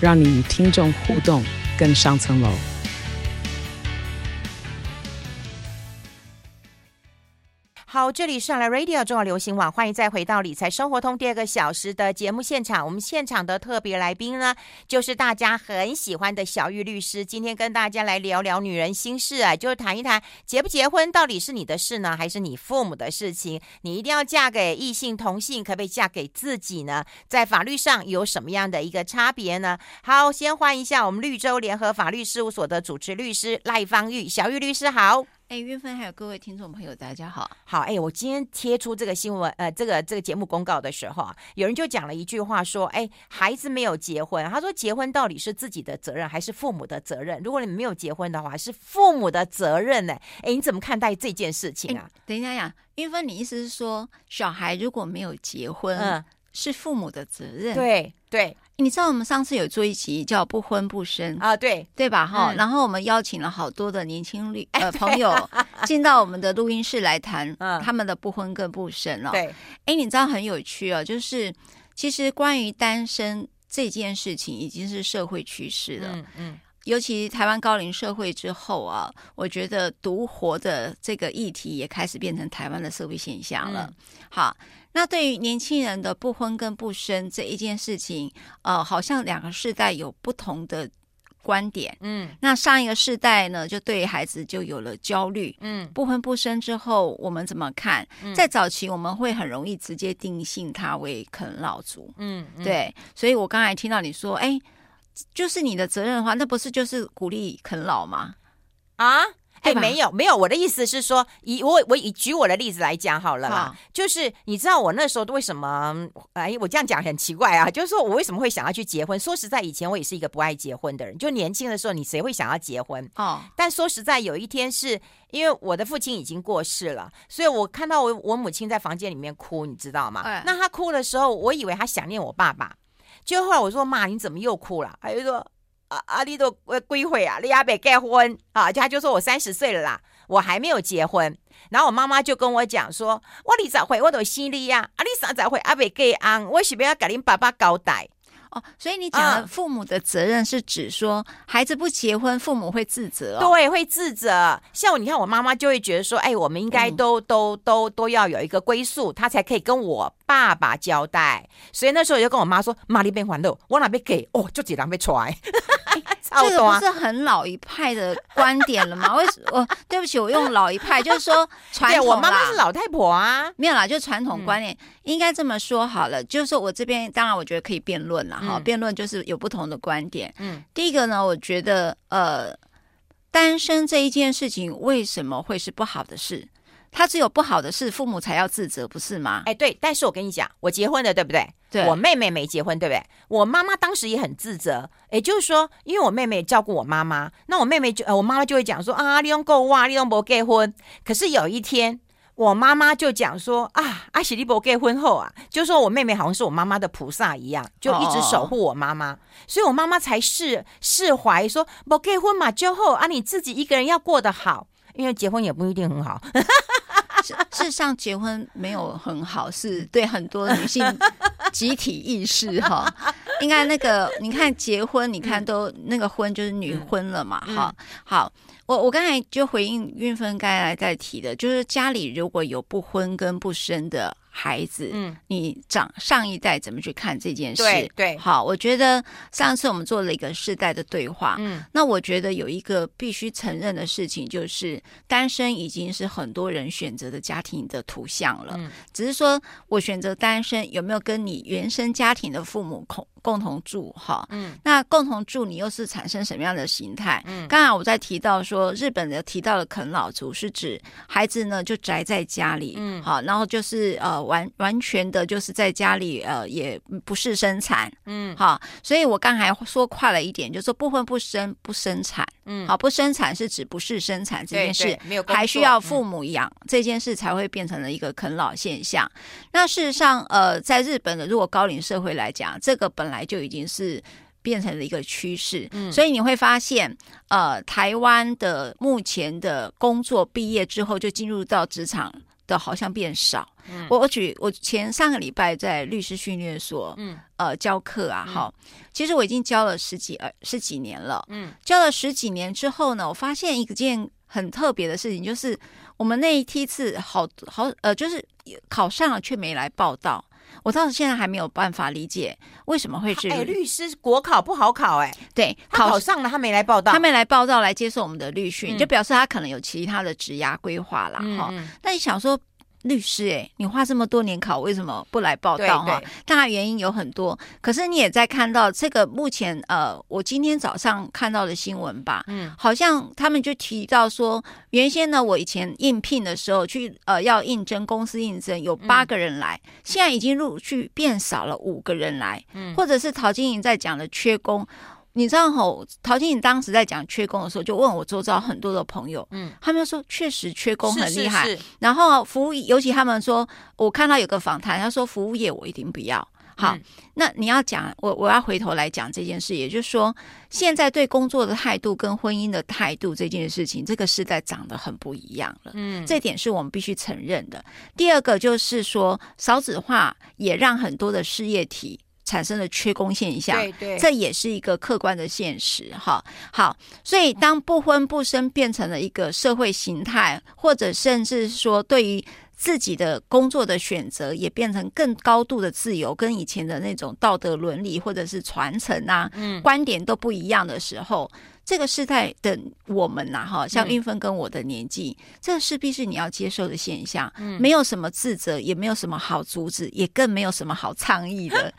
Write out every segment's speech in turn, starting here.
让你与听众互动更上层楼。好，这里是上来 Radio 中国流行网，欢迎再回到理财生活通第二个小时的节目现场。我们现场的特别来宾呢，就是大家很喜欢的小玉律师。今天跟大家来聊聊女人心事啊，就是谈一谈结不结婚到底是你的事呢，还是你父母的事情？你一定要嫁给异性同性，可不可以嫁给自己呢？在法律上有什么样的一个差别呢？好，先欢迎一下我们绿洲联合法律事务所的主持律师赖芳玉，小玉律师好。哎，云芬还有各位听众朋友，大家好。好，哎，我今天贴出这个新闻，呃，这个这个节目公告的时候啊，有人就讲了一句话，说，哎，孩子没有结婚，他说结婚到底是自己的责任还是父母的责任？如果你没有结婚的话，是父母的责任呢？哎，你怎么看待这件事情啊？等一下呀，云芬，你意思是说，小孩如果没有结婚，嗯，是父母的责任？对对。你知道我们上次有做一集叫不婚不生啊，对对吧？哈、嗯，然后我们邀请了好多的年轻律呃 朋友进到我们的录音室来谈他们的不婚跟不生了、哦。对，哎，你知道很有趣哦，就是其实关于单身这件事情已经是社会趋势了。嗯嗯，尤其台湾高龄社会之后啊，我觉得独活的这个议题也开始变成台湾的社会现象了。嗯、好。那对于年轻人的不婚跟不生这一件事情，呃，好像两个世代有不同的观点。嗯，那上一个世代呢，就对孩子就有了焦虑。嗯，不婚不生之后，我们怎么看？嗯，在早期我们会很容易直接定性他为啃老族。嗯，对。所以我刚才听到你说，哎，就是你的责任的话，那不是就是鼓励啃老吗？啊？哎，没有没有，我的意思是说，以我我以举我的例子来讲好了啦，就是你知道我那时候为什么？哎，我这样讲很奇怪啊，就是说我为什么会想要去结婚？说实在，以前我也是一个不爱结婚的人，就年轻的时候，你谁会想要结婚？哦，但说实在，有一天是因为我的父亲已经过世了，所以我看到我我母亲在房间里面哭，你知道吗？哎，那她哭的时候，我以为她想念我爸爸，就后来我说妈，你怎么又哭了？她就说。啊啊！你都呃归回啊，你还没结婚啊？他就说我三十岁了啦，我还没有结婚。然后我妈妈就跟我讲说，我二十岁我都生你呀，啊你三十岁还没结婚，我是不要跟恁爸爸交代？哦，所以你讲的父母的责任是指说，孩子不结婚，父母会自责哦？对，会自责。像你看，我妈妈就会觉得说，哎，我们应该都、嗯、都都都要有一个归宿，她才可以跟我爸爸交代。所以那时候我就跟我妈说，妈你别还的，我哪边给哦，就几张被踹。这个不是很老一派的观点了吗？为什么？我对不起，我用老一派，就是说 传统。我妈妈是老太婆啊，没有啦，就传统观念、嗯、应该这么说好了。就是我这边，当然我觉得可以辩论了哈，辩论就是有不同的观点。嗯，第一个呢，我觉得呃，单身这一件事情为什么会是不好的事？他只有不好的事，父母才要自责，不是吗？哎，对。但是我跟你讲，我结婚了，对不对？对。我妹妹没结婚，对不对？我妈妈当时也很自责。也就是说，因为我妹妹照顾我妈妈，那我妹妹就呃，我妈妈就会讲说啊，利用够哇，利用不结婚。可是有一天，我妈妈就讲说啊，阿喜利伯结婚后啊，就说我妹妹好像是我妈妈的菩萨一样，就一直守护我妈妈，哦、所以我妈妈才释释怀说不结婚嘛，就后啊，你自己一个人要过得好，因为结婚也不一定很好。事实上，结婚没有很好，是对很多女性集体意识哈。应该那个，你看结婚，你看都那个婚就是女婚了嘛，哈。好，我我刚才就回应运芬刚才在提的，就是家里如果有不婚跟不生的。孩子，嗯，你长上一代怎么去看这件事？对对，好，我觉得上次我们做了一个世代的对话，嗯，那我觉得有一个必须承认的事情，就是单身已经是很多人选择的家庭的图像了。嗯，只是说我选择单身有没有跟你原生家庭的父母恐共同住哈，嗯，那共同住你又是产生什么样的形态？嗯，刚才我在提到说，日本的提到的啃老族是指孩子呢就宅在家里，嗯，好，然后就是呃完完全的就是在家里呃也不是生产，嗯，好，所以我刚才说快了一点，就是说不婚不生不生产，嗯，好，不生产是指不是生产这件事，没有还需要父母养、嗯、这件事才会变成了一个啃老现象。那事实上，呃，在日本的如果高龄社会来讲，这个本来就已经是变成了一个趋势，嗯，所以你会发现，呃，台湾的目前的工作毕业之后就进入到职场的好像变少。嗯，我我举我前上个礼拜在律师训练所，嗯，呃，教课啊，哈，其实我已经教了十几呃十几年了，嗯，教了十几年之后呢，我发现一件很特别的事情，就是我们那一梯次好好呃，就是考上了却没来报到。我到现在还没有办法理解为什么会是哎，律师国考不好考哎，对，他考上了，他没来报道，他没来报道来接受我们的律训，嗯、就表示他可能有其他的职涯规划了哈。那、嗯、你想说？律师，哎，你花这么多年考，为什么不来报道哈？当然原因有很多，可是你也在看到这个目前呃，我今天早上看到的新闻吧，嗯，好像他们就提到说，原先呢，我以前应聘的时候去呃要应征公司应征有八个人来，嗯、现在已经陆续变少了五个人来，嗯，或者是陶晶莹在讲的缺工。你知道吼，陶晶莹当时在讲缺工的时候，就问我周遭很多的朋友，嗯，他们说确实缺工很厉害。是是是，然后服务，尤其他们说，我看到有个访谈，他说服务业我一定不要。好，嗯、那你要讲，我我要回头来讲这件事，也就是说，现在对工作的态度跟婚姻的态度这件事情，这个时代长得很不一样了。嗯，这点是我们必须承认的。第二个就是说，少子化也让很多的事业体。产生了缺工现象，对对，这也是一个客观的现实。哈，好，所以当不婚不生变成了一个社会形态，或者甚至说对于自己的工作的选择也变成更高度的自由，跟以前的那种道德伦理或者是传承啊，嗯，观点都不一样的时候，这个时代的我们呐、啊，哈，像运分跟我的年纪，嗯、这势必是你要接受的现象，嗯，没有什么自责，也没有什么好阻止，也更没有什么好倡议的。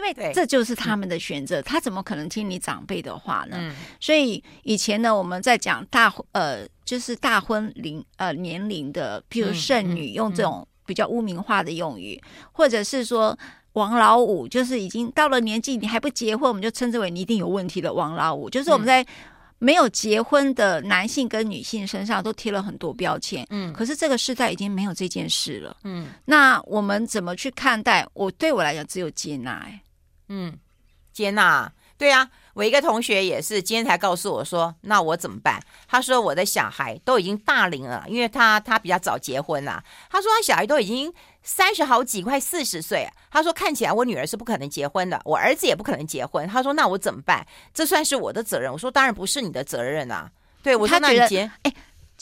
因为这就是他们的选择，他怎么可能听你长辈的话呢？嗯、所以以前呢，我们在讲大呃，就是大婚龄呃年龄的，譬如剩女，用这种比较污名化的用语，或者是说王老五，就是已经到了年纪你还不结婚，我们就称之为你一定有问题的王老五。就是我们在没有结婚的男性跟女性身上都贴了很多标签。嗯，可是这个时代已经没有这件事了。嗯，那我们怎么去看待？我对我来讲，只有接纳、欸。嗯，接纳，对啊，我一个同学也是今天才告诉我说，那我怎么办？他说我的小孩都已经大龄了，因为他他比较早结婚啦。他说他小孩都已经三十好几，快四十岁。他说看起来我女儿是不可能结婚的，我儿子也不可能结婚。他说那我怎么办？这算是我的责任。我说当然不是你的责任啊。对，我说那你结，哎。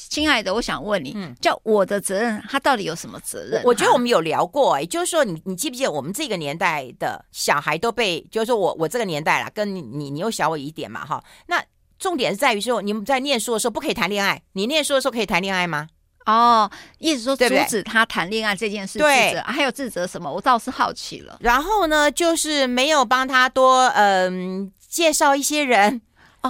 亲爱的，我想问你，嗯，叫我的责任，他到底有什么责任？我觉得我们有聊过，哎，就是说，你你记不记得我们这个年代的小孩都被，就是说我我这个年代啦，跟你你你又小我一点嘛，哈。那重点是在于说，你们在念书的时候不可以谈恋爱，你念书的时候可以谈恋爱吗？哦，意思说阻止他谈恋爱这件事，对，还有自责什么？我倒是好奇了。然后呢，就是没有帮他多嗯、呃、介绍一些人。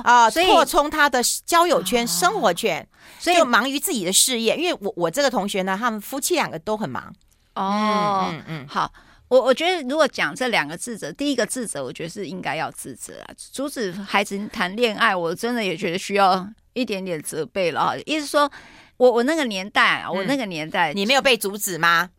啊、哦，所以扩充他的交友圈、哦、生活圈，所以就忙于自己的事业。因为我我这个同学呢，他们夫妻两个都很忙。哦，嗯嗯，好，我我觉得如果讲这两个自责，第一个自责，我觉得是应该要自责啊，阻止孩子谈恋爱，我真的也觉得需要一点点责备了啊。意思说，我我那个年代，我那个年代，嗯、你没有被阻止吗？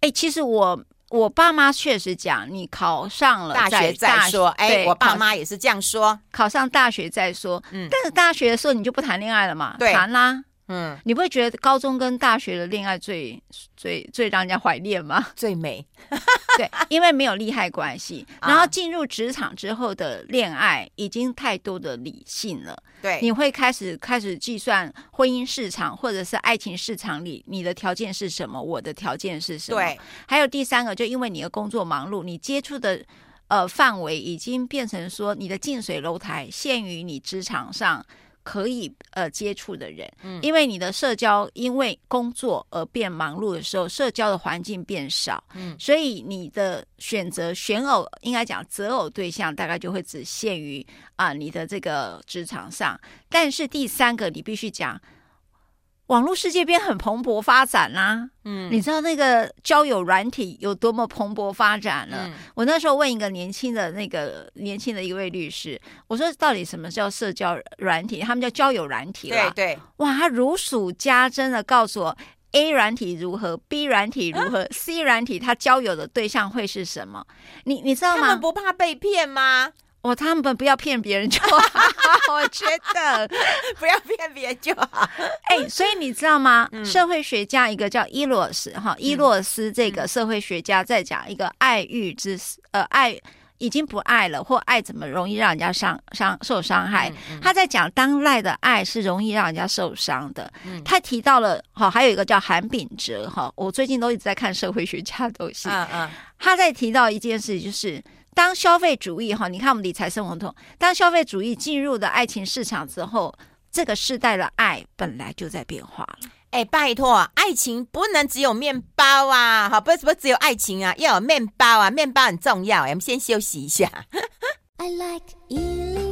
哎，其实我。我爸妈确实讲，你考上了大学再说。哎，我爸妈也是这样说，考上大学再说。嗯，但是大学的时候你就不谈恋爱了嘛？对，谈啦。嗯，你不会觉得高中跟大学的恋爱最最最让人家怀念吗？最美，对，因为没有利害关系。然后进入职场之后的恋爱已经太多的理性了。对，你会开始开始计算婚姻市场或者是爱情市场里你的条件是什么，我的条件是什么？对，还有第三个，就因为你的工作忙碌，你接触的呃范围已经变成说你的近水楼台限于你职场上。可以呃接触的人，嗯，因为你的社交因为工作而变忙碌的时候，社交的环境变少，嗯，所以你的选择选偶应该讲择偶对象大概就会只限于啊、呃、你的这个职场上，但是第三个你必须讲。网络世界变很蓬勃发展啦、啊，嗯，你知道那个交友软体有多么蓬勃发展了？嗯、我那时候问一个年轻的那个年轻的一位律师，我说到底什么叫社交软体？他们叫交友软体啦，对对，哇，他如数家珍的告诉我，A 软体如何，B 软体如何、啊、C 软体他交友的对象会是什么？你你知道吗？他们不怕被骗吗？哦，他们不要骗别人就好，我觉得不要骗别人就好。哎、欸，所以你知道吗？嗯、社会学家一个叫伊洛斯哈，伊洛斯这个社会学家在讲一个爱欲之呃爱已经不爱了，或爱怎么容易让人家伤伤受伤害。嗯嗯、他在讲当赖的爱是容易让人家受伤的。嗯、他提到了哈，还有一个叫韩炳哲哈，我最近都一直在看社会学家的东西。嗯嗯，他在提到一件事就是。当消费主义哈，你看我们理财生活通，当消费主义进入的爱情市场之后，这个世代的爱本来就在变化了。哎，拜托，爱情不能只有面包啊，好，不是不是只有爱情啊，要有面包啊，面包很重要。我们先休息一下。I like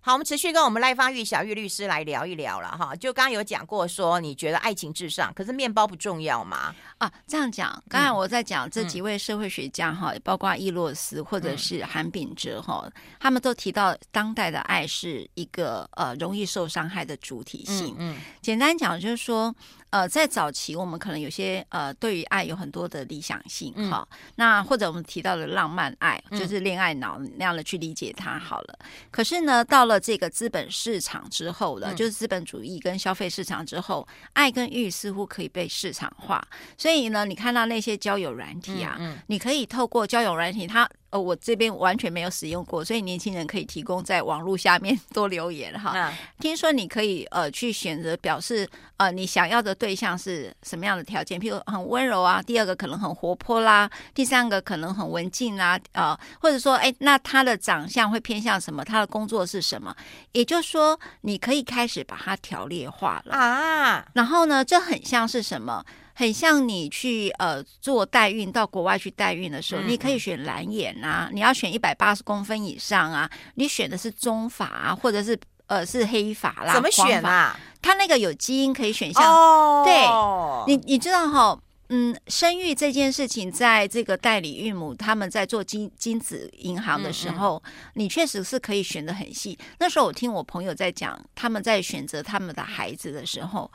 好，我们持续跟我们赖芳玉小玉律师来聊一聊了哈。就刚刚有讲过说，你觉得爱情至上，可是面包不重要吗？啊，这样讲，刚才我在讲这几位社会学家哈，嗯、包括伊洛斯或者是韩炳哲哈，嗯、他们都提到当代的爱是一个呃容易受伤害的主体性。嗯，嗯简单讲就是说。呃，在早期，我们可能有些呃，对于爱有很多的理想性，哈、嗯。那或者我们提到的浪漫爱，就是恋爱脑那样的去理解它好了。嗯、可是呢，到了这个资本市场之后了，嗯、就是资本主义跟消费市场之后，爱跟欲似乎可以被市场化。所以呢，你看到那些交友软体啊，你可以透过交友软体，它。呃，我这边完全没有使用过，所以年轻人可以提供在网络下面 多留言哈。嗯、听说你可以呃去选择表示呃你想要的对象是什么样的条件，譬如很温柔啊，第二个可能很活泼啦，第三个可能很文静啦，呃，或者说哎，那他的长相会偏向什么？他的工作是什么？也就是说，你可以开始把它条列化了啊。然后呢，这很像是什么？很像你去呃做代孕到国外去代孕的时候，嗯、你可以选蓝眼啊，你要选一百八十公分以上啊，你选的是中法啊，或者是呃是黑法啦，怎么选啊？它那个有基因可以选项，哦、对，你你知道哈，嗯，生育这件事情，在这个代理孕母他们在做精精子银行的时候，嗯嗯你确实是可以选的很细。那时候我听我朋友在讲，他们在选择他们的孩子的时候。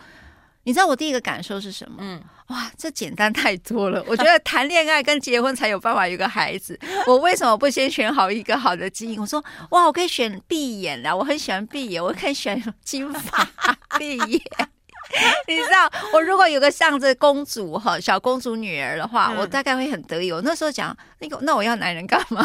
你知道我第一个感受是什么？嗯，哇，这简单太多了。我觉得谈恋爱跟结婚才有办法有个孩子。我为什么不先选好一个好的基因？我说，哇，我可以选碧眼啦，我很喜欢碧眼，我可以选金发碧眼。你知道，我如果有个像这公主哈，小公主女儿的话，我大概会很得意。我那时候讲那个，那我要男人干嘛？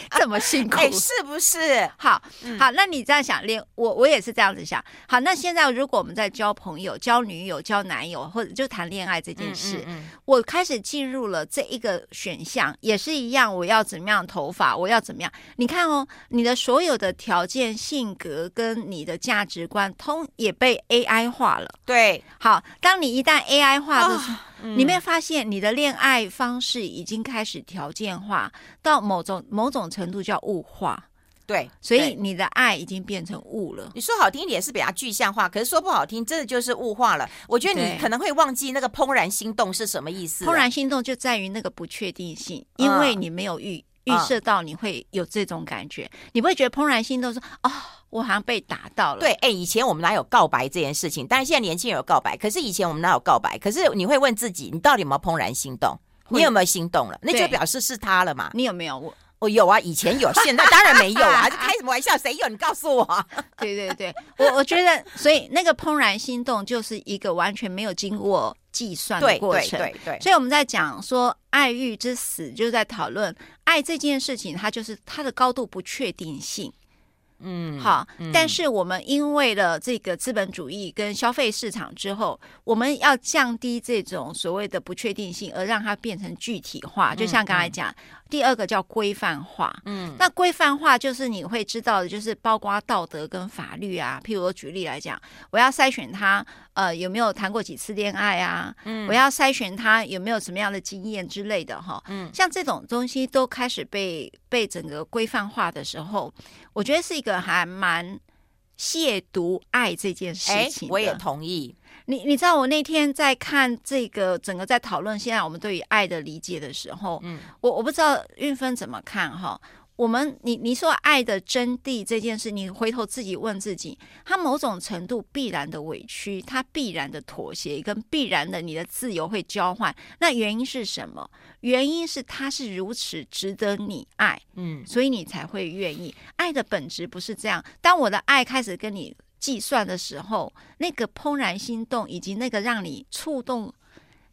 这么辛苦，哎，是不是？好，好，那你这样想，连我我也是这样子想。好，那现在如果我们在交朋友、交女友、交男友，或者就谈恋爱这件事，我开始进入了这一个选项，也是一样，我要怎么样头发，我要怎么样？你看哦，你的所有的条件、性格跟你的价值观，通也被 AI 化了。对，好，当你一旦 AI 化的时候。哦你没有发现你的恋爱方式已经开始条件化，到某种某种程度叫物化，对，所以你的爱已经变成物了。你说好听一点是比较具象化，可是说不好听，真的就是物化了。我觉得你可能会忘记那个怦然心动是什么意思。怦然心动就在于那个不确定性，因为你没有预预设到你会有这种感觉，你不会觉得怦然心动说哦。我好像被打到了。对，哎，以前我们哪有告白这件事情？但是现在年轻人有告白，可是以前我们哪有告白？可是你会问自己，你到底有没有怦然心动？你有没有心动了？那就表示是他了嘛？你有没有？我我有啊，以前有，现在当然没有啊！这 开什么玩笑？谁有？你告诉我。对对对，我我觉得，所以那个怦然心动就是一个完全没有经过计算的过程。对对对。所以我们在讲说爱欲之死，就是在讨论爱这件事情，它就是它的高度不确定性。嗯，好，嗯、但是我们因为了这个资本主义跟消费市场之后，我们要降低这种所谓的不确定性，而让它变成具体化。就像刚才讲，嗯、第二个叫规范化。嗯，那规范化就是你会知道的，就是包括道德跟法律啊。譬如我举例来讲，我要筛选他，呃，有没有谈过几次恋爱啊？嗯，我要筛选他有没有什么样的经验之类的哈。嗯，像这种东西都开始被被整个规范化的时候，我觉得是一个还蛮亵渎爱这件事情。我也同意。你你知道，我那天在看这个整个在讨论现在我们对于爱的理解的时候，嗯，我我不知道运芬怎么看哈。我们，你你说爱的真谛这件事，你回头自己问自己，他某种程度必然的委屈，他必然的妥协，跟必然的你的自由会交换。那原因是什么？原因是他是如此值得你爱，嗯，所以你才会愿意。爱的本质不是这样。当我的爱开始跟你计算的时候，那个怦然心动，以及那个让你触动。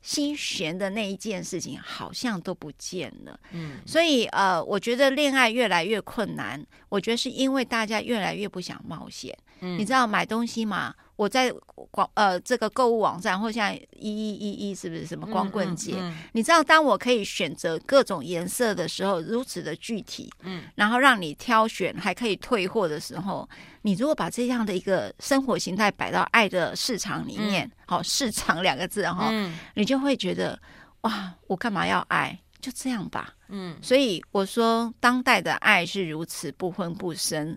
心弦的那一件事情好像都不见了，嗯，所以呃，我觉得恋爱越来越困难，我觉得是因为大家越来越不想冒险，嗯，你知道买东西嘛？我在广呃这个购物网站，或像一一一一是不是什么光棍节？嗯嗯嗯、你知道，当我可以选择各种颜色的时候，如此的具体，嗯，然后让你挑选，还可以退货的时候，你如果把这样的一个生活形态摆到爱的市场里面，好、市场两个字哈，嗯、你就会觉得哇，我干嘛要爱？就这样吧，嗯，所以我说，当代的爱是如此不婚不生。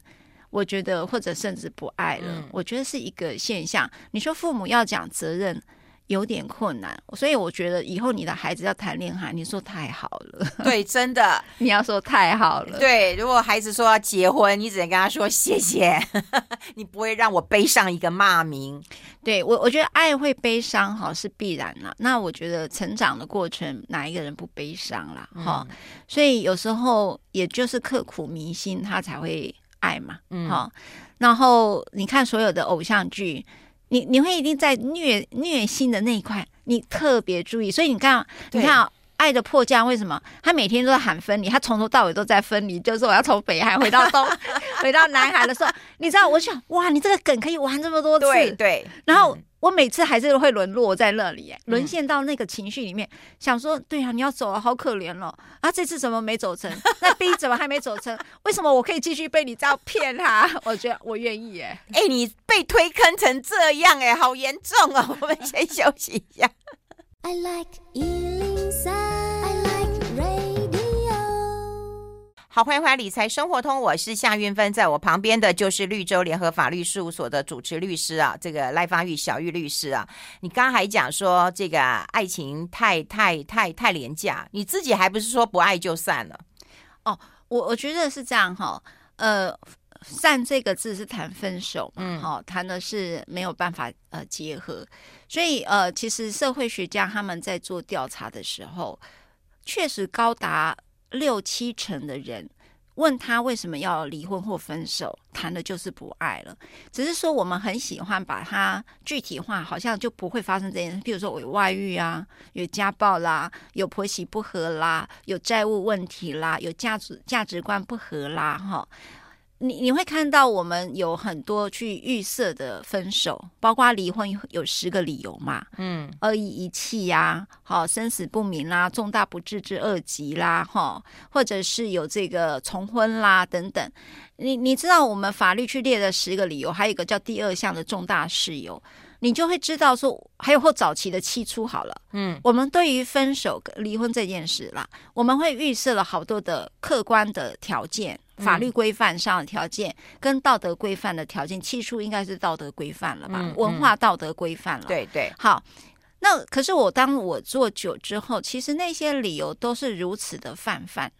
我觉得，或者甚至不爱了，嗯、我觉得是一个现象。你说父母要讲责任有点困难，所以我觉得以后你的孩子要谈恋爱，你说太好了。对，真的，你要说太好了。对，如果孩子说要结婚，你只能跟他说谢谢，你不会让我背上一个骂名。对我，我觉得爱会悲伤，哈，是必然了。那我觉得成长的过程，哪一个人不悲伤啦？哈、嗯，所以有时候也就是刻骨铭心，他才会。爱嘛，嗯，好，然后你看所有的偶像剧，你你会一定在虐虐心的那一块，你特别注意。所以你看，你看《爱的迫降》，为什么他每天都在喊分离？他从头到尾都在分离，就是我要从北海回到东，回到南海的时候，你知道，我想，哇，你这个梗可以玩这么多次，对，对，然后。嗯我每次还是会沦落在那里，沦陷到那个情绪里面，嗯、想说，对啊，你要走了，好可怜哦啊！这次怎么没走成？那 B 怎么还没走成？为什么我可以继续被你这样骗他？我觉得我愿意哎，哎、欸，你被推坑成这样哎，好严重哦！我们先休息一下。I like 好，欢迎回来《理财生活通》，我是夏云芬，在我旁边的就是绿洲联合法律事务所的主持律师啊，这个赖芳玉小玉律师啊。你刚刚还讲说这个爱情太太太太廉价，你自己还不是说不爱就散了？哦，我我觉得是这样哈，呃，散这个字是谈分手，嗯，好，谈的是没有办法呃结合，所以呃，其实社会学家他们在做调查的时候，确实高达。六七成的人问他为什么要离婚或分手，谈的就是不爱了。只是说我们很喜欢把它具体化，好像就不会发生这件事。譬如说我有外遇啊，有家暴啦，有婆媳不和啦，有债务问题啦，有价值价值观不合啦，哈。你你会看到我们有很多去预设的分手，包括离婚有十个理由嘛，嗯，恶意遗弃呀，好，生死不明啦，重大不治之恶疾啦，哈，或者是有这个重婚啦等等。你你知道我们法律去列的十个理由，还有一个叫第二项的重大事由。你就会知道说，还有或早期的期初好了，嗯，我们对于分手、离婚这件事啦，我们会预设了好多的客观的条件，法律规范上的条件跟道德规范的条件，期初应该是道德规范了吧？文化道德规范了，对对。好，那可是我当我做久之后，其实那些理由都是如此的泛泛。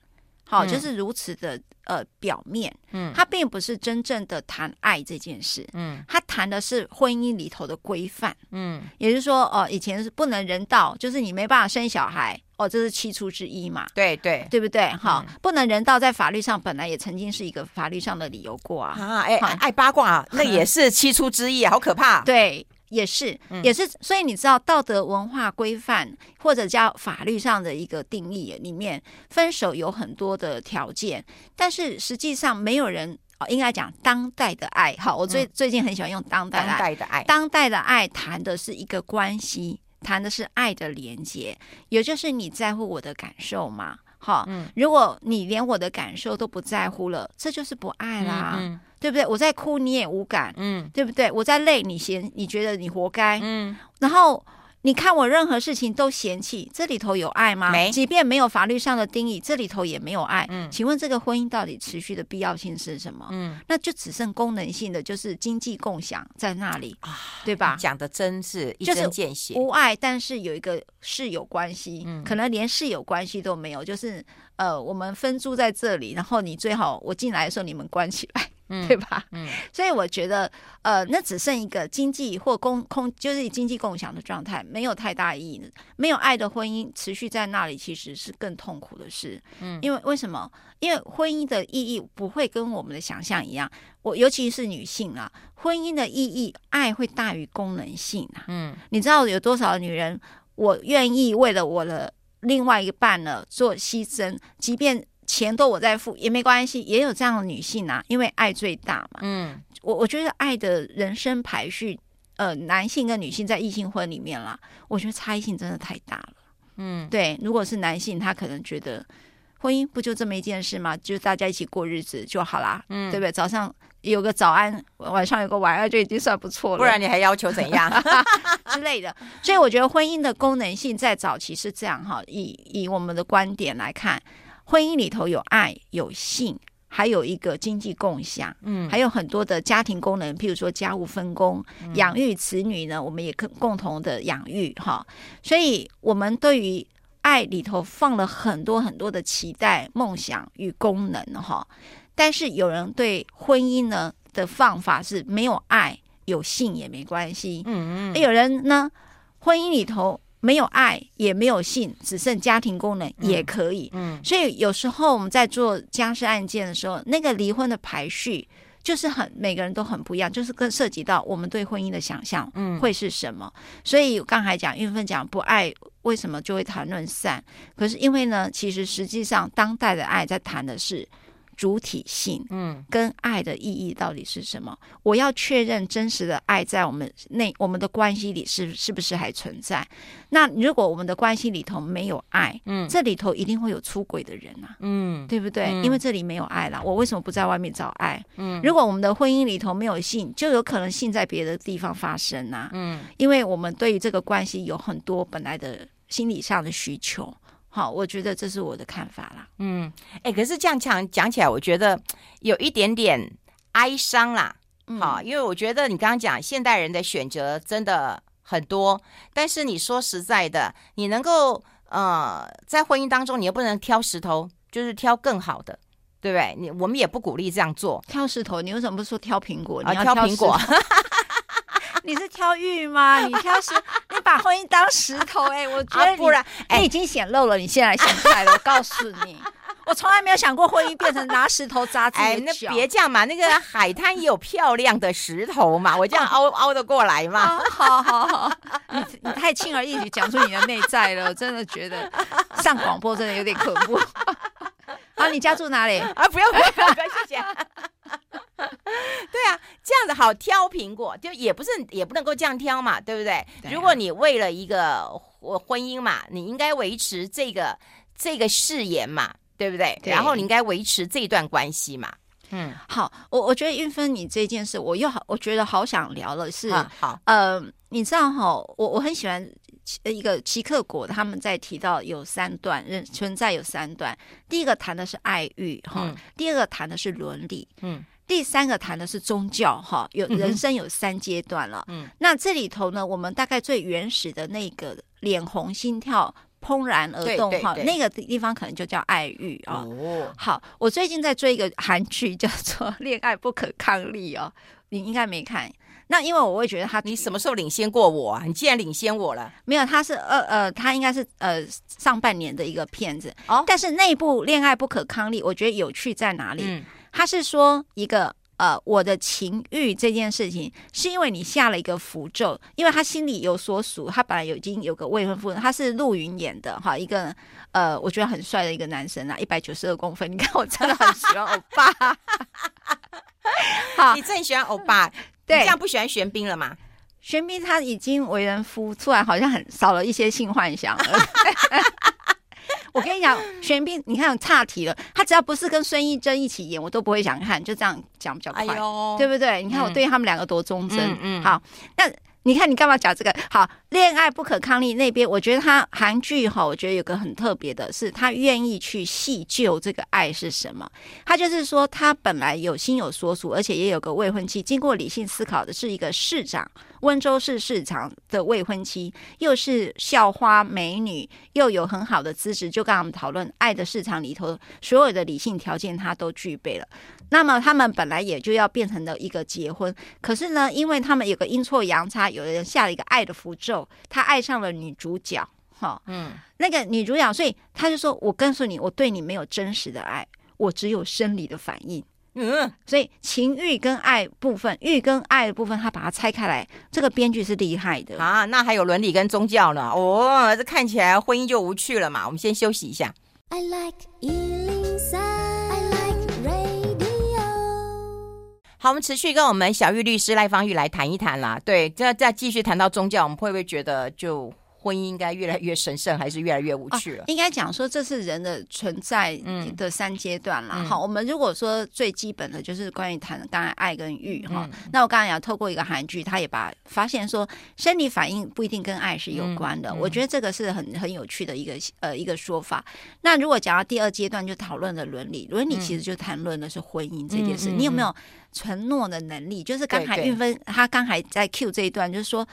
好，就是如此的呃表面，嗯，他并不是真正的谈爱这件事，嗯，他谈的是婚姻里头的规范，嗯，也就是说，哦、呃，以前是不能人道，就是你没办法生小孩，哦，这是七出之一嘛，对对，对不对？哈，嗯、不能人道在法律上本来也曾经是一个法律上的理由过啊，啊，哎，爱八卦 那也是七出之一，好可怕，对。也是，也是，所以你知道道德文化规范或者叫法律上的一个定义里面，分手有很多的条件，但是实际上没有人哦，应该讲当代的爱。好，我最、嗯、最近很喜欢用当代的爱。当代的爱，当代的爱谈的是一个关系，谈的是爱的连接，也就是你在乎我的感受嘛。好，嗯，如果你连我的感受都不在乎了，这就是不爱啦，对不对？我在哭你也无感，嗯，对不对？我在累你嫌你觉得你活该，嗯，然后。你看我任何事情都嫌弃，这里头有爱吗？没。即便没有法律上的定义，这里头也没有爱。嗯。请问这个婚姻到底持续的必要性是什么？嗯。那就只剩功能性的，就是经济共享在那里，啊、对吧？讲的真是一针见血。无爱，但是有一个室友关系，嗯、可能连室友关系都没有，就是呃，我们分住在这里，然后你最好我进来的时候你们关起来。嗯、对吧？嗯，所以我觉得，呃，那只剩一个经济或共空，就是经济共享的状态，没有太大意义。没有爱的婚姻持续在那里，其实是更痛苦的事。嗯，因为为什么？因为婚姻的意义不会跟我们的想象一样。我尤其是女性啊，婚姻的意义，爱会大于功能性啊。嗯，你知道有多少女人，我愿意为了我的另外一半呢做牺牲，即便。钱都我在付也没关系，也有这样的女性啊，因为爱最大嘛。嗯，我我觉得爱的人生排序，呃，男性跟女性在异性婚里面啦，我觉得差异性真的太大了。嗯，对，如果是男性，他可能觉得婚姻不就这么一件事吗？就大家一起过日子就好啦，嗯，对不对？早上有个早安，晚上有个晚安，就已经算不错了。不然你还要求怎样 之类的？所以我觉得婚姻的功能性在早期是这样哈，以以我们的观点来看。婚姻里头有爱、有性，还有一个经济共享，嗯，还有很多的家庭功能，譬如说家务分工、嗯、养育子女呢，我们也可共同的养育哈。所以，我们对于爱里头放了很多很多的期待、梦想与功能哈。但是，有人对婚姻呢的方法是没有爱、有性也没关系，嗯嗯，有人呢，婚姻里头。没有爱也没有性，只剩家庭功能也可以。嗯，嗯，所以有时候我们在做家事案件的时候，那个离婚的排序就是很每个人都很不一样，就是跟涉及到我们对婚姻的想象，嗯，会是什么？嗯，所以刚才讲韵芬讲不爱，为什么就会谈论散？可是因为呢，其实实际上当代的爱在谈的是。主体性，嗯，跟爱的意义到底是什么？我要确认真实的爱在我们内，我们的关系里是是不是还存在？那如果我们的关系里头没有爱，嗯，这里头一定会有出轨的人啊，嗯，对不对？嗯，因为这里没有爱了，我为什么不在外面找爱？嗯，如果我们的婚姻里头没有性，就有可能性在别的地方发生啊，嗯，因为我们对于这个关系有很多本来的心理上的需求。好，我觉得这是我的看法啦。嗯，哎，可是这样讲讲起来，我觉得有一点点哀伤啦。好，嗯，因为我觉得你刚刚讲现代人的选择真的很多，但是你说实在的，你能够呃在婚姻当中，你又不能挑石头，就是挑更好的，对不对？你我们也不鼓励这样做。挑石头，你为什么不说挑苹果？你要挑苹果。你是挑玉吗？你挑石，你把婚姻当石头哎、欸！我觉得、啊、不然，你已经显露了，你现在显出来了。我告诉你，我从来没有想过婚姻变成拿石头砸自己的脚。哎、那别这样嘛，那个海滩也有漂亮的石头嘛，我这样凹凹得过来嘛。好好好，你你太轻而易举讲出你的内在了，我真的觉得上广播真的有点可恶。好，你家住哪里？啊，不用不用不用，谢谢。对啊，这样子好挑苹果，就也不是也不能够这样挑嘛，对不对？对啊、如果你为了一个婚姻嘛，你应该维持这个这个誓言嘛，对不对？对，然后你应该维持这段关系嘛。嗯，好，我我觉得运芬你这件事，我又好，我觉得好想聊的是，啊、好，呃，你知道哈，我我很喜欢一个齐克果，他们在提到有三段，人存在有三段，第一个谈的是爱欲哈，嗯、第二个谈的是伦理，嗯。第三个谈的是宗教，哈，有人生有三阶段了。嗯，那这里头呢，我们大概最原始的那个脸红心跳、怦然而动，哈，那个地方可能就叫爱欲啊。哦，好，我最近在追一个韩剧，叫做《恋爱不可抗力》哦，你应该没看。那因为我会觉得他，你什么时候领先过我啊？你既然领先我了，没有，他是呃呃，他应该是呃上半年的一个片子哦。但是那部《恋爱不可抗力》，我觉得有趣在哪里？嗯。他是说一个呃，我的情欲这件事情，是因为你下了一个符咒，因为他心里有所属，他本来有已经有个未婚夫，他是陆云演的哈，一个呃，我觉得很帅的一个男生啊，一百九十二公分，你看我真的很喜欢欧巴，好，你最喜欢欧巴，对，这样不喜欢玄彬了吗？玄彬他已经为人夫，突然好像很少了一些性幻想了。我跟你讲，玄彬，你看岔题了。他只要不是跟孙艺珍一起演，我都不会想看。就这样讲比较快，哎、对不对？你看我对他们两个多忠贞。嗯嗯、好，那。你看，你干嘛讲这个？好，恋爱不可抗力那边，我觉得他韩剧哈，我觉得有个很特别的是，他愿意去细究这个爱是什么。他就是说，他本来有心有所属，而且也有个未婚妻，经过理性思考的是一个市长，温州市市长的未婚妻，又是校花美女，又有很好的资质。就刚我们讨论爱的市场里头，所有的理性条件他都具备了。那么他们本来也就要变成了一个结婚，可是呢，因为他们有个阴错阳差，有人下了一个爱的符咒，他爱上了女主角，哈，嗯，那个女主角，所以他就说：“我告诉你，我对你没有真实的爱，我只有生理的反应。”嗯，所以情欲跟爱部分，欲跟爱的部分，他把它拆开来，这个编剧是厉害的啊。那还有伦理跟宗教呢？哦，这看起来婚姻就无趣了嘛。我们先休息一下。I like 我们持续跟我们小玉律师赖芳玉来谈一谈啦。对，再再继续谈到宗教，我们会不会觉得就？婚姻应该越来越神圣，还是越来越无趣了？啊、应该讲说，这是人的存在的三阶段啦。嗯、好，我们如果说最基本的就是关于谈刚才爱跟欲哈，嗯、那我刚才也透过一个韩剧，他也把发现说，生理反应不一定跟爱是有关的。我觉得这个是很很有趣的一个呃一个说法。那如果讲到第二阶段，就讨论的伦理，伦理其实就谈论的是婚姻这件事。你有没有承诺的能力？就是刚才运芬他刚才在 Q 这一段，就是说。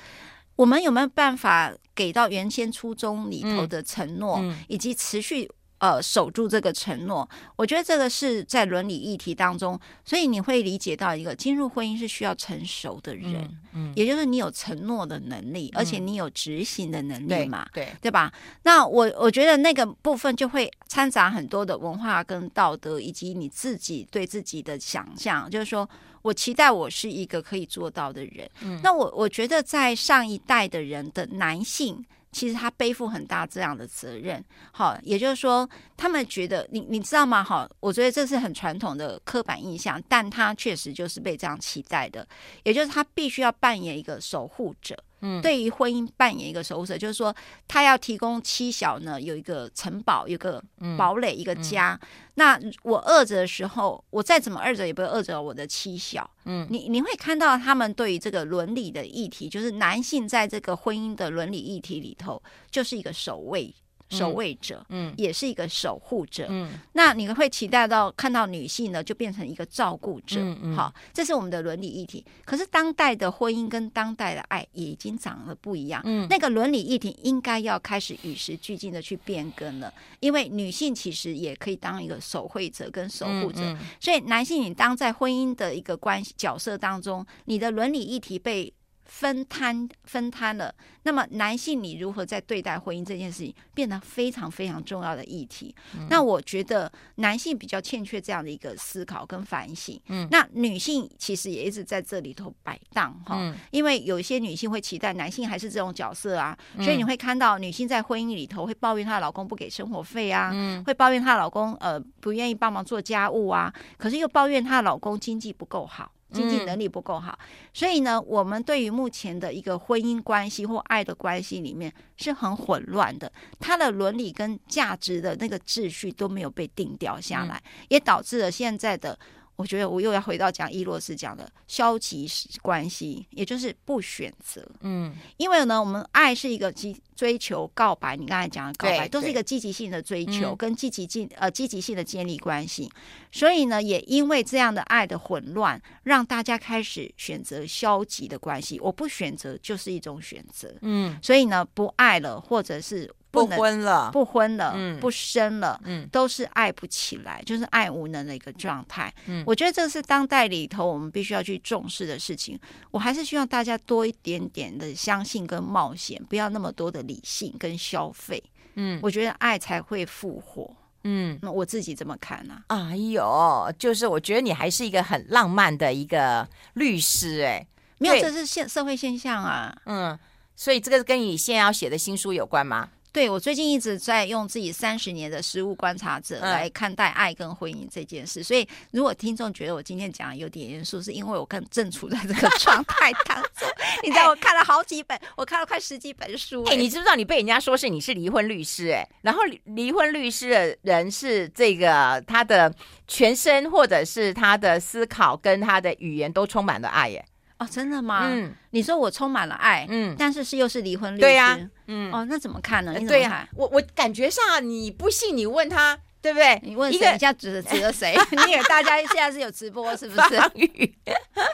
我们有没有办法给到原先初衷里头的承诺，嗯嗯、以及持续呃守住这个承诺？我觉得这个是在伦理议题当中，所以你会理解到一个进入婚姻是需要成熟的人，嗯，嗯也就是你有承诺的能力，嗯、而且你有执行的能力嘛，对对，对吧？那我我觉得那个部分就会掺杂很多的文化跟道德，以及你自己对自己的想象，就是说。我期待我是一个可以做到的人。嗯，那我我觉得在上一代的人的男性，其实他背负很大这样的责任。好，也就是说，他们觉得你你知道吗？好，我觉得这是很传统的刻板印象，但他确实就是被这样期待的。也就是他必须要扮演一个守护者。嗯，对于婚姻扮演一个守护者，就是说他要提供妻小呢，有一个城堡，有个堡垒，一个家。那我饿着的时候，我再怎么饿着，也不会饿着我的妻小。嗯，你你会看到他们对于这个伦理的议题，就是男性在这个婚姻的伦理议题里头，就是一个守卫。守卫者，嗯，也是一个守护者，嗯，那你会期待到看到女性呢，就变成一个照顾者，嗯嗯，好，这是我们的伦理议题。可是当代的婚姻跟当代的爱也已经长得不一样，嗯，那个伦理议题应该要开始与时俱进的去变更了，因为女性其实也可以当一个守卫者跟守护者，嗯嗯，所以男性你当在婚姻的一个关系角色当中，你的伦理议题被。分摊分摊了，那么男性你如何在对待婚姻这件事情变得非常非常重要的议题？嗯、那我觉得男性比较欠缺这样的一个思考跟反省。嗯，那女性其实也一直在这里头摆荡哈，嗯、因为有一些女性会期待男性还是这种角色啊，嗯、所以你会看到女性在婚姻里头会抱怨她的老公不给生活费啊，嗯、会抱怨她的老公呃不愿意帮忙做家务啊，可是又抱怨她的老公经济不够好。经济能力不够好，所以呢，我们对于目前的一个婚姻关系或爱的关系里面是很混乱的，它的伦理跟价值的那个秩序都没有被定掉下来，也导致了现在的。我觉得我又要回到讲伊洛斯讲的消极关系，也就是不选择。嗯，因为呢，我们爱是一个积追求告白，你刚才讲的告白都是一个积极性的追求，跟积极性呃积极性的建立关系。所以呢，也因为这样的爱的混乱，让大家开始选择消极的关系。我不选择就是一种选择。嗯，所以呢，不爱了，或者是。不，婚了，不婚了，嗯，不生了，嗯，都是爱不起来，就是爱无能的一个状态。嗯，我觉得这是当代里头我们必须要去重视的事情。我还是希望大家多一点点的相信跟冒险，不要那么多的理性跟消费。嗯，我觉得爱才会复活。嗯，那我自己怎么看呢？啊？哎呦，就是我觉得你还是一个很浪漫的一个律师，哎，没有，这是现社会现象啊。嗯，所以这个跟你现在要写的新书有关吗？对，我最近一直在用自己三十年的实物观察者来看待爱跟婚姻这件事，嗯、所以如果听众觉得我今天讲的有点严肃，是因为我更正处在这个 状态当中。你知道我看了好几本，我看了快十几本书。哎，你知不知道你被人家说是你是离婚律师？哎，然后离婚律师的人是这个他的全身或者是他的思考跟他的语言都充满了爱，耶。哦，真的吗？嗯，你说我充满了爱，嗯，但是是又是离婚律师，对呀，嗯，哦，那怎么看呢？你对呀，我我感觉上你不信，你问他，对不对？你问谁？人家指指的谁？你以为大家现在是有直播是不是？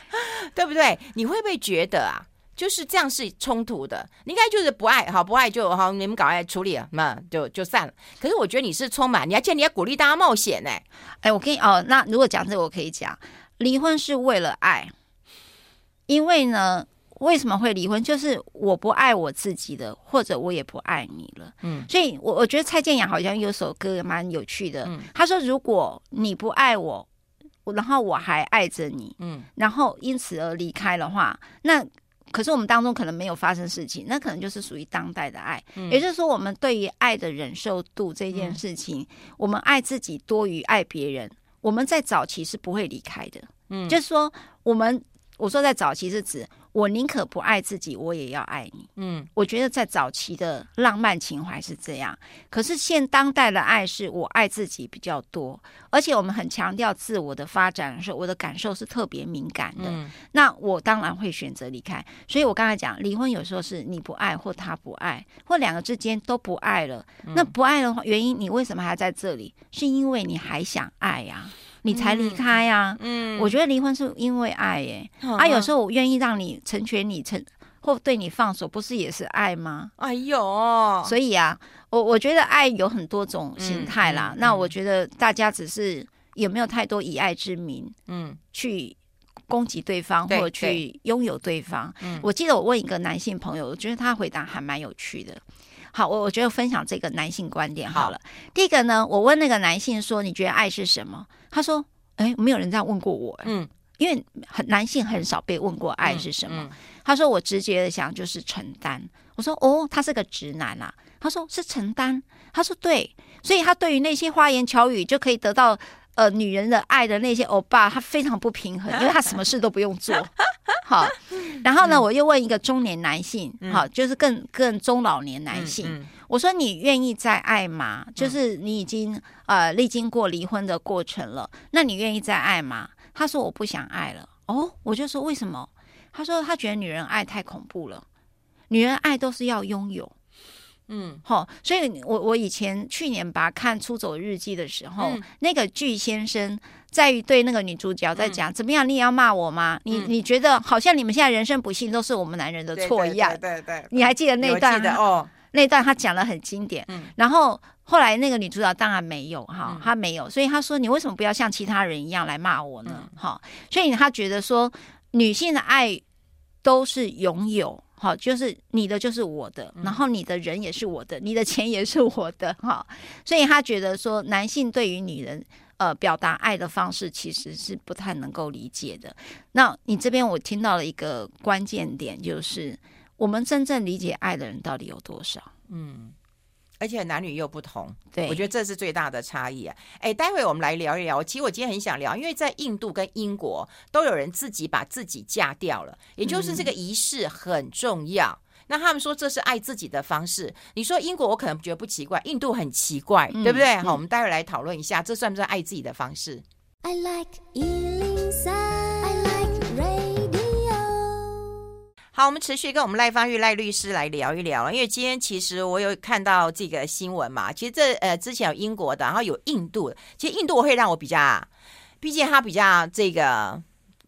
对不对？你会不会觉得啊，就是这样是冲突的？你应该就是不爱，好不爱就好，你们赶快处理了，那就就散了。可是我觉得你是充满，你要见你要鼓励大家冒险呢。哎，我跟你哦，那如果讲这个，我可以讲，离婚是为了爱。因为呢，为什么会离婚？就是我不爱我自己的，或者我也不爱你了。嗯，所以我我觉得蔡健雅好像有首歌蛮有趣的。嗯，他说：“如果你不爱我，然后我还爱着你，嗯，然后因此而离开的话，那可是我们当中可能没有发生事情，那可能就是属于当代的爱。嗯，也就是说，我们对于爱的忍受度这件事情，嗯，我们爱自己多于爱别人，我们在早期是不会离开的。嗯，就是说我们。我说在早期是指我宁可不爱自己，我也要爱你。嗯，我觉得在早期的浪漫情怀是这样。可是现当代的爱是我爱自己比较多，而且我们很强调自我的发展的时候，我的感受是特别敏感的。嗯，那我当然会选择离开。所以我刚才讲离婚有时候是你不爱或他不爱，或两个之间都不爱了。那不爱的话，原因你为什么还在这里？是因为你还想爱呀。你才离开呀、啊？嗯，我觉得离婚是因为爱耶。嗯、啊，有时候我愿意让你成全你成或对你放手，不是也是爱吗？哎呦，所以啊，我我觉得爱有很多种形态啦。那我觉得大家只是有没有太多以爱之名，嗯，去攻击对方或者去拥有对方。嗯，我记得我问一个男性朋友，我觉得他回答还蛮有趣的。好，我我觉得分享这个男性观点好了。好，第一个呢，我问那个男性说：“你觉得爱是什么？”他说：“哎，没有人这样问过我。”嗯，因为很男性很少被问过爱是什么。嗯嗯、他说：“我直接的想就是承担。”我说：“哦，他是个直男啊。”他说：“是承担。”他说：“对。”所以他对于那些花言巧语就可以得到呃女人的爱的那些欧巴，他非常不平衡，因为他什么事都不用做。好，然后呢，嗯、我又问一个中年男性，嗯、好，就是更更中老年男性，嗯嗯、我说你愿意再爱吗？嗯、就是你已经呃历经过离婚的过程了，那你愿意再爱吗？他说我不想爱了。哦，我就说为什么？他说他觉得女人爱太恐怖了，女人爱都是要拥有。嗯，好，所以我我以前去年吧看《出走日记》的时候，嗯、那个巨先生。在于对那个女主角在讲、嗯、怎么样，你也要骂我吗？嗯、你你觉得好像你们现在人生不幸都是我们男人的错一样？对对，对对对，你还记得那段？哦，那段他讲的很经典。嗯，然后后来那个女主角当然没有哈，她没有，所以她说你为什么不要像其他人一样来骂我呢？哈、嗯，所以她觉得说女性的爱都是拥有，哈，就是你的就是我的，然后你的人也是我的，你的钱也是我的，哈，所以他觉得说男性对于女人。呃，表达爱的方式其实是不太能够理解的。那你这边我听到了一个关键点，就是我们真正理解爱的人到底有多少？嗯，而且男女又不同，对，我觉得这是最大的差异啊。哎，待会我们来聊一聊。其实我今天很想聊，因为在印度跟英国都有人自己把自己嫁掉了，也就是这个仪式很重要。嗯那他们说这是爱自己的方式。你说英国，我可能觉得不奇怪，印度很奇怪，嗯、对不对？好，我们待会来讨论一下，这算不算爱自己的方式？I like 103, I like 好，我们持续跟我们赖芳玉赖律师来聊一聊，因为今天其实我有看到这个新闻嘛，其实这呃之前有英国的，然后有印度，其实印度会让我比较，毕竟它比较这个。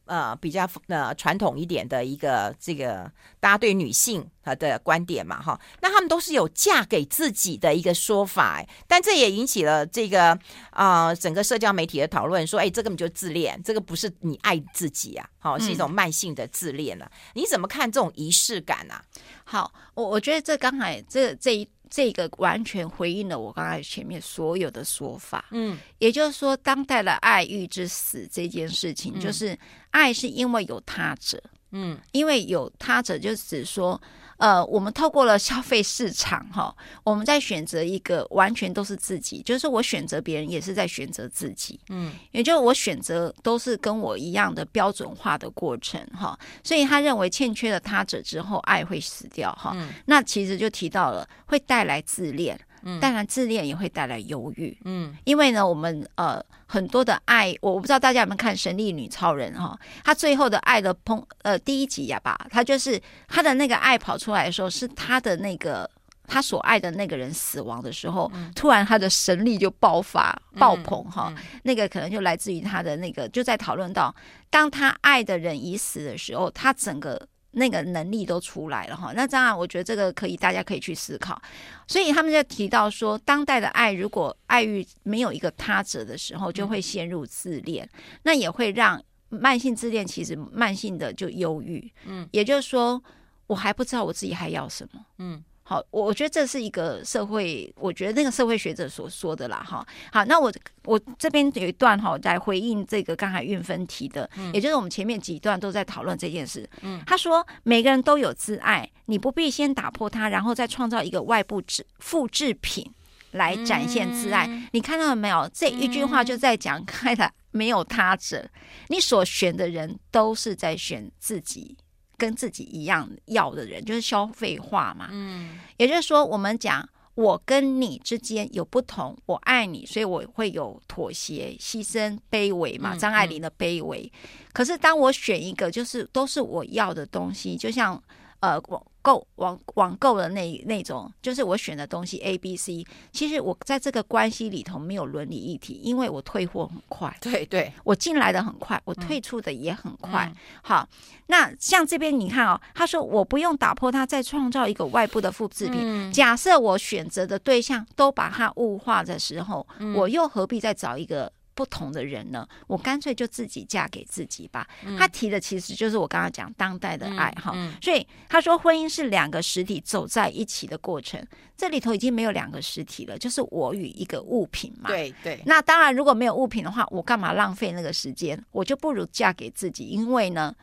呃，比较呃传统一点的一个这个大家对女性呃的观点嘛，哈，那他们都是有嫁给自己的一个说法，但这也引起了这个啊、呃、整个社交媒体的讨论，说，哎，这根本就自恋，这个不是你爱自己啊，好，是一种慢性的自恋了、啊。嗯、你怎么看这种仪式感啊？好，我我觉得这刚才这这一。这个完全回应了我刚才前面所有的说法，嗯，也就是说，当代的爱欲之死这件事情，就是爱是因为有他者，嗯，因为有他者，就指说。呃，我们透过了消费市场，哈，我们在选择一个完全都是自己，就是我选择别人也是在选择自己，嗯，也就是我选择都是跟我一样的标准化的过程，哈，所以他认为欠缺了他者之后，爱会死掉，哈，嗯，那其实就提到了会带来自恋。当然，自恋也会带来忧郁。嗯，因为呢，我们呃很多的爱，我我不知道大家有没有看《神力女超人》哈，她最后的爱的碰呃第一集呀吧，她就是她的那个爱跑出来的时候，是她的那个她所爱的那个人死亡的时候，突然她的神力就爆发爆棚哈，那个可能就来自于她的那个就在讨论到，当他爱的人已死的时候，他整个。那个能力都出来了哈，那当然，我觉得这个可以，大家可以去思考。所以他们在提到说，当代的爱，如果爱欲没有一个他者的时候，就会陷入自恋，那也会让慢性自恋其实慢性的就忧郁。嗯，也就是说，我还不知道我自己还要什么。嗯。好，我觉得这是一个社会，我觉得那个社会学者所说的啦，哈。好，那我我这边有一段哈，在回应这个刚才运分提的，也就是我们前面几段都在讨论这件事。嗯，他说每个人都有自爱，你不必先打破它，然后再创造一个外部制复制品来展现自爱。你看到了没有？这一句话就在讲开了没有他者，你所选的人都是在选自己。跟自己一样要的人，就是消费化嘛。嗯，也就是说，我们讲我跟你之间有不同，我爱你，所以我会有妥协、牺牲、卑微嘛。张爱玲的卑微。嗯嗯。可是当我选一个，就是都是我要的东西，就像。呃，网购网网购的那那种，就是我选的东西 A、B、C。其实我在这个关系里头没有伦理议题，因为我退货很快，对对，我进来的很快，我退出的也很快。嗯、好，那像这边你看哦，他说我不用打破它，再创造一个外部的复制品。嗯、假设我选择的对象都把它物化的时候，嗯、我又何必再找一个？不同的人呢，我干脆就自己嫁给自己吧。嗯、他提的其实就是我刚刚讲当代的爱哈，嗯嗯、所以他说婚姻是两个实体走在一起的过程，这里头已经没有两个实体了，就是我与一个物品嘛。对对。那当然，如果没有物品的话，我干嘛浪费那个时间？我就不如嫁给自己，因为呢，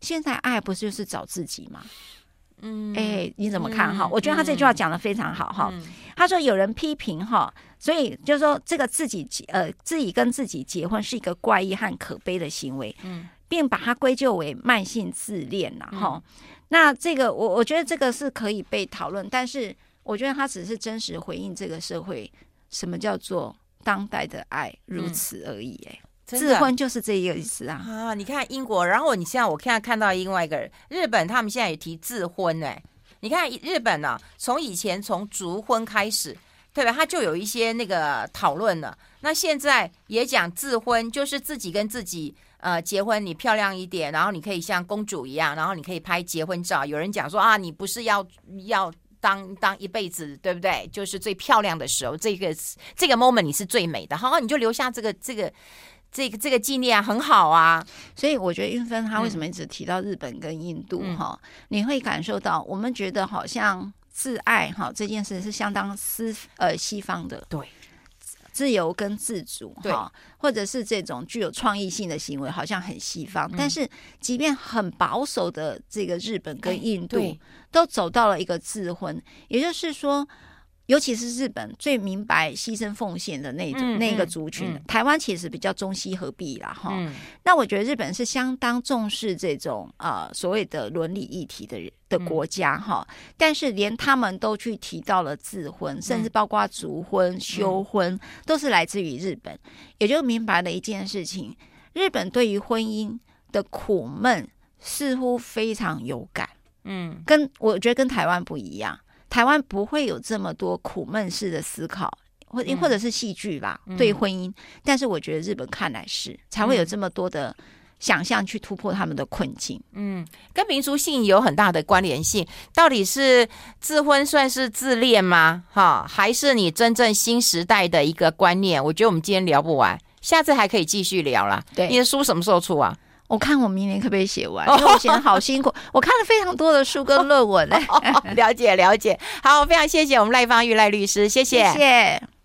现在爱不是就是找自己吗？嗯，哎、欸，你怎么看哈？嗯、我觉得他这句话讲的非常好哈。嗯、他说有人批评哈，所以就是说这个自己呃自己跟自己结婚是一个怪异和可悲的行为，嗯，并把它归咎为慢性自恋呐哈。嗯、那这个我我觉得这个是可以被讨论，但是我觉得他只是真实回应这个社会什么叫做当代的爱如此而已哎、欸。自婚就是这一个意思啊！啊，你看英国，然后你现在我现在看到另外一个人，日本，他们现在也提自婚哎。你看日本呢、啊，从以前从族婚开始，对吧？他就有一些那个讨论了。那现在也讲自婚，就是自己跟自己呃结婚，你漂亮一点，然后你可以像公主一样，然后你可以拍结婚照。有人讲说啊，你不是要要当当一辈子，对不对？就是最漂亮的时候，这个这个 moment 你是最美的，好，你就留下这个这个。这个这个纪念啊，很好啊，所以我觉得运芬他为什么一直提到日本跟印度哈？嗯、你会感受到我们觉得好像自爱哈这件事是相当西呃西方的，对，自由跟自主哈，对。或者是这种具有创意性的行为好像很西方，嗯、但是即便很保守的这个日本跟印度都走到了一个自婚，也就是说。尤其是日本最明白牺牲奉献的那种、嗯、那个族群，嗯、台湾其实比较中西合璧啦哈。嗯、那我觉得日本是相当重视这种呃所谓的伦理议题的的国家哈。嗯、但是连他们都去提到了自婚，甚至包括族婚、休婚，嗯、都是来自于日本，也就明白了一件事情：日本对于婚姻的苦闷似乎非常有感。嗯，跟我觉得跟台湾不一样。台湾不会有这么多苦闷式的思考，或或者是戏剧吧，嗯、对婚姻。但是我觉得日本看来是才会有这么多的想象去突破他们的困境。嗯，跟民族性有很大的关联性。到底是自婚算是自恋吗？哈，还是你真正新时代的一个观念？我觉得我们今天聊不完，下次还可以继续聊啦。对，你的书什么时候出啊？我看我明年可不可以写完？因为我写的好辛苦，我看了非常多的书跟论文呢。了解了解，好，非常谢谢我们赖芳玉赖律师，谢谢。谢谢。